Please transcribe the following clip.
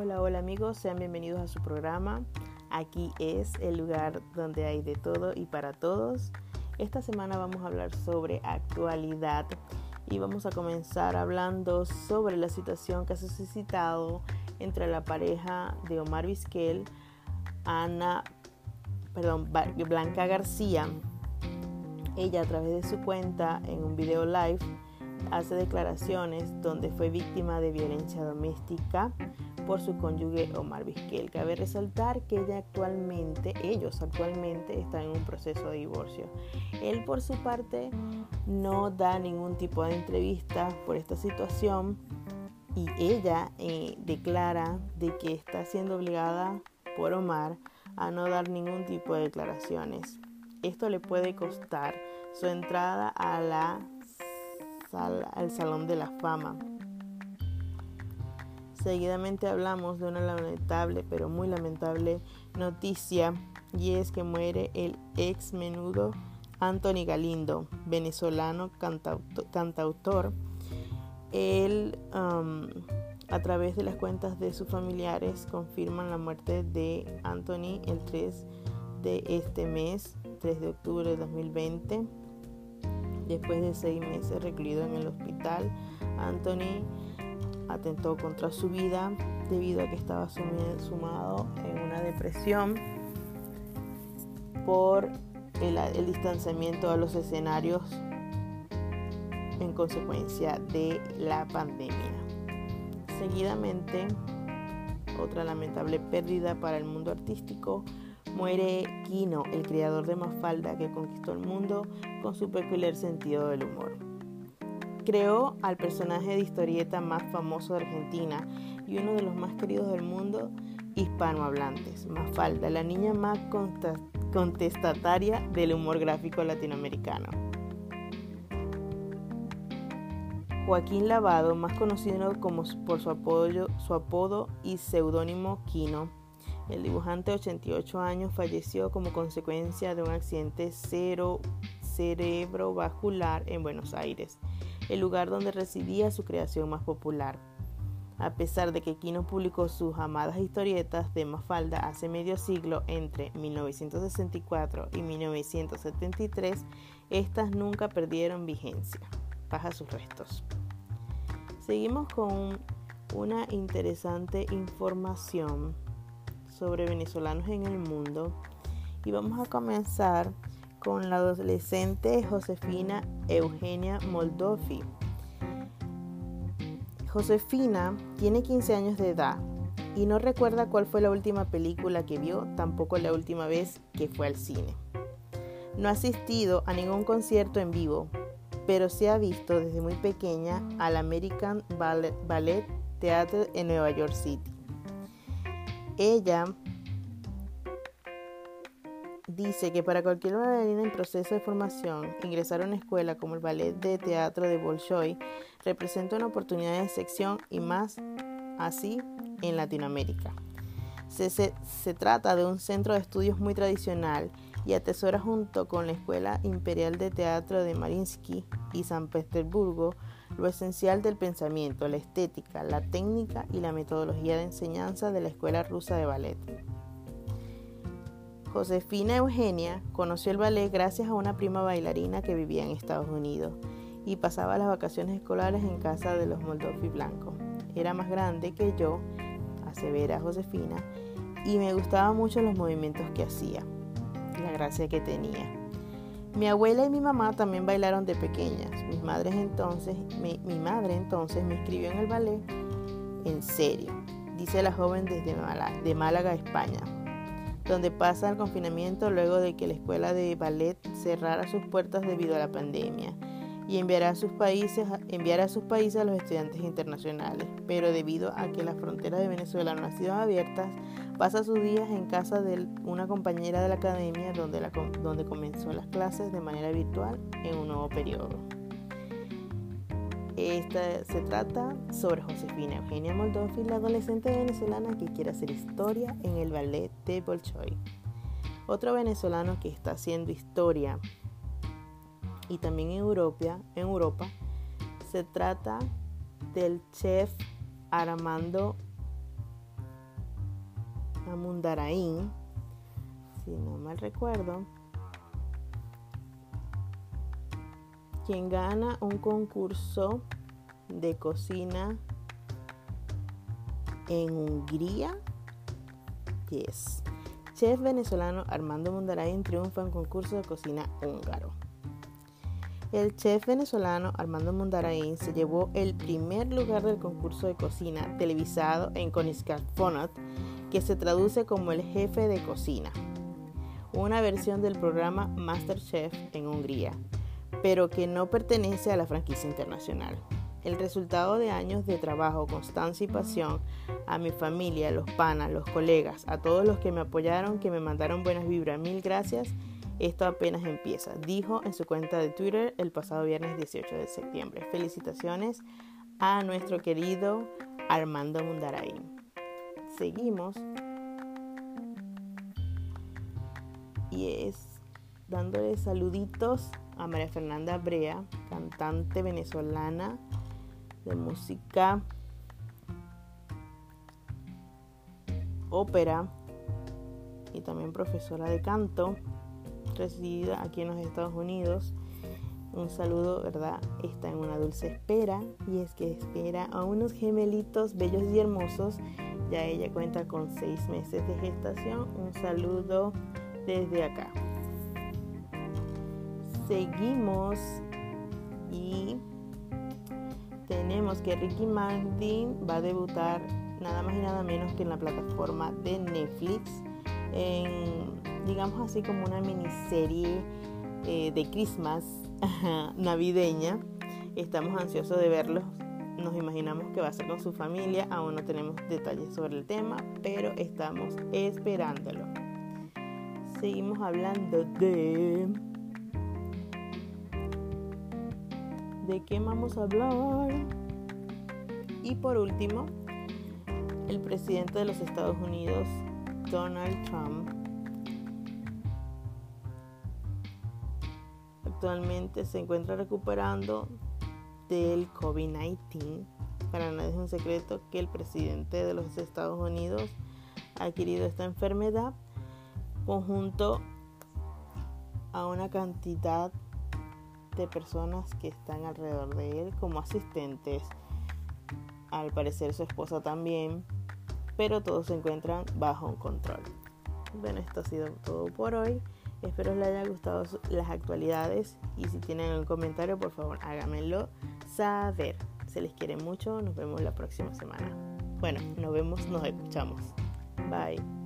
Hola, hola amigos, sean bienvenidos a su programa. Aquí es el lugar donde hay de todo y para todos. Esta semana vamos a hablar sobre actualidad y vamos a comenzar hablando sobre la situación que ha suscitado entre la pareja de Omar Vizquel, Ana, perdón, Blanca García. Ella a través de su cuenta en un video live hace declaraciones donde fue víctima de violencia doméstica por su cónyuge Omar Vizquel. Cabe resaltar que ella actualmente, ellos actualmente están en un proceso de divorcio. Él por su parte no da ningún tipo de entrevista por esta situación y ella eh, declara de que está siendo obligada por Omar a no dar ningún tipo de declaraciones. Esto le puede costar su entrada a la al Salón de la Fama. Seguidamente hablamos de una lamentable, pero muy lamentable noticia y es que muere el ex menudo Anthony Galindo, venezolano cantautor. Él, um, a través de las cuentas de sus familiares, confirman la muerte de Anthony el 3 de este mes, 3 de octubre de 2020. Después de seis meses recluido en el hospital, Anthony atentó contra su vida debido a que estaba sumado en una depresión por el, distanciamiento a los escenarios en consecuencia de la pandemia. Seguidamente, otra lamentable pérdida para el mundo artístico, muere Kino, el creador de Mafalda que conquistó el mundo con su peculiar sentido del humor creó al personaje de historieta más famoso de Argentina y uno de los más queridos del mundo hispanohablantes, Mafalda, la niña más contestataria del humor gráfico latinoamericano. Joaquín Lavado, más conocido como por su, apodo, su apodo y seudónimo Kino, el dibujante de 88 años falleció como consecuencia de un accidente cero cerebrovascular en Buenos Aires el lugar donde residía su creación más popular. A pesar de que Quino publicó sus amadas historietas de Mafalda hace medio siglo entre 1964 y 1973, estas nunca perdieron vigencia. Baja sus restos. Seguimos con una interesante información sobre venezolanos en el mundo y vamos a comenzar con la adolescente Josefina Eugenia Moldofi. Josefina tiene 15 años de edad y no recuerda cuál fue la última película que vio, tampoco la última vez que fue al cine. No ha asistido a ningún concierto en vivo, pero se ha visto desde muy pequeña al American Ballet, Theatre en Nueva York City. Ella dice que para cualquier bailarina en proceso de formación, ingresar a una escuela como el Ballet de Teatro de Bolshoi representa una oportunidad de sección y más así en Latinoamérica. Se, se, trata de un centro de estudios muy tradicional y atesora junto con la Escuela Imperial de Teatro de Marinsky y San Petersburgo lo esencial del pensamiento, la estética, la técnica y la metodología de enseñanza de la Escuela Rusa de Ballet. Josefina Eugenia conoció el ballet gracias a una prima bailarina que vivía en Estados Unidos y pasaba las vacaciones escolares en casa de los Moldovi Blanco. Era más grande que yo, asevera Josefina, y me gustaban mucho los movimientos que hacía, la gracia que tenía. Mi abuela y mi mamá también bailaron de pequeñas. Mis madres entonces, mi, madre entonces me inscribió en el ballet en serio, dice la joven desde de Málaga, España donde pasa el confinamiento luego de que la escuela de ballet cerrara sus puertas debido a la pandemia y enviará a sus países, enviará a sus países a los estudiantes internacionales. Pero debido a que las fronteras de Venezuela no han sido abiertas, pasa sus días en casa de una compañera de la academia donde, donde comenzó las clases de manera virtual en un nuevo periodo. Esta se trata sobre Josefina Eugenia Moldofi, la adolescente venezolana que quiere hacer historia en el ballet de Bolshoi. Otro venezolano que está haciendo historia y también en Europa, en Europa se trata del chef Armando Amundarain, si no mal recuerdo, quien gana un concurso de cocina en Hungría. Yes. Chef venezolano Armando Mundarain triunfa en concurso de cocina húngaro. El chef venezolano Armando Mundarain se llevó el primer lugar del concurso de cocina televisado en Fonot, que se traduce como el jefe de cocina, una versión del programa MasterChef en Hungría, pero que no pertenece a la franquicia internacional. El resultado de años de trabajo, constancia y pasión, a mi familia, los panas, los colegas, a todos los que me apoyaron, que me mandaron buenas vibras, mil gracias. Esto apenas empieza, dijo en su cuenta de Twitter el pasado viernes 18 de septiembre. Felicitaciones a nuestro querido Armando Mundarain. Seguimos y es dándole saluditos a María Fernanda Brea, cantante venezolana de música ópera y también profesora de canto, residida aquí en los Estados Unidos. Un saludo, ¿verdad? Está en una dulce espera y es que espera a unos gemelitos bellos y hermosos. Ya ella cuenta con seis meses de gestación. Un saludo desde acá seguimos y tenemos que Ricky Martin va a debutar nada más y nada menos que en la plataforma de Netflix en digamos así como una miniserie eh, de Christmas navideña estamos ansiosos de verlo nos imaginamos que va a ser con su familia aún no tenemos detalles sobre el tema pero estamos esperándolo seguimos hablando de de qué vamos a hablar. Y por último, el presidente de los Estados Unidos, Donald Trump, actualmente se encuentra recuperando del COVID-19. Para nadie es un secreto que el presidente de los Estados Unidos ha adquirido esta enfermedad conjunto a una cantidad de personas que están alrededor de él como asistentes. Al parecer su esposa también, pero todos se encuentran bajo control. Bueno, esto ha sido todo por hoy. Espero les haya gustado las actualidades y si tienen algún comentario, por favor háganmelo saber. Se les quiere mucho, nos vemos la próxima semana. Bueno, nos vemos, nos escuchamos. Bye.